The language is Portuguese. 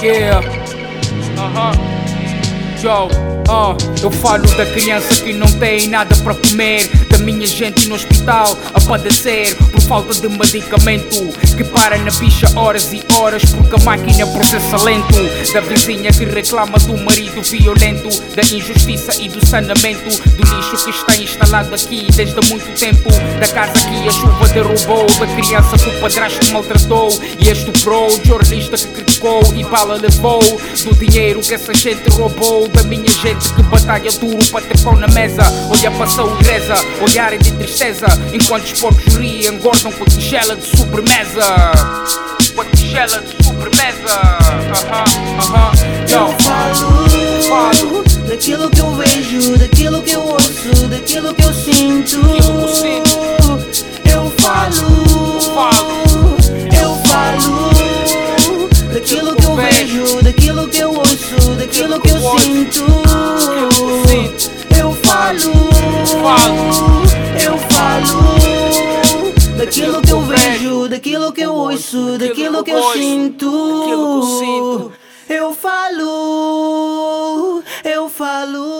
Yeah. Yo, uh, eu falo da criança que não tem nada para comer, da minha gente no hospital a padecer por falta de medicamento, que para na bicha horas e horas porque a máquina processa lento, da vizinha que reclama do marido violento, da injustiça e do saneamento, do lixo que está instalado aqui desde muito tempo, da casa que a chuva derrubou, da criança que o padrasto maltratou e estuprou, jornalista que criticou e bala levou, do dinheiro que essa gente roubou da minha gente que batalha duro para ter pão na mesa. Olha para a olhar de tristeza, enquanto os porcos riem, engordam com tigela de sobremesa. Com tigela de sobremesa. Daquilo que eu sinto. eu falo, Falo. eu falo, daquilo que eu vejo, daquilo que eu ouço, daquilo que eu sinto. Eu falo, eu falo.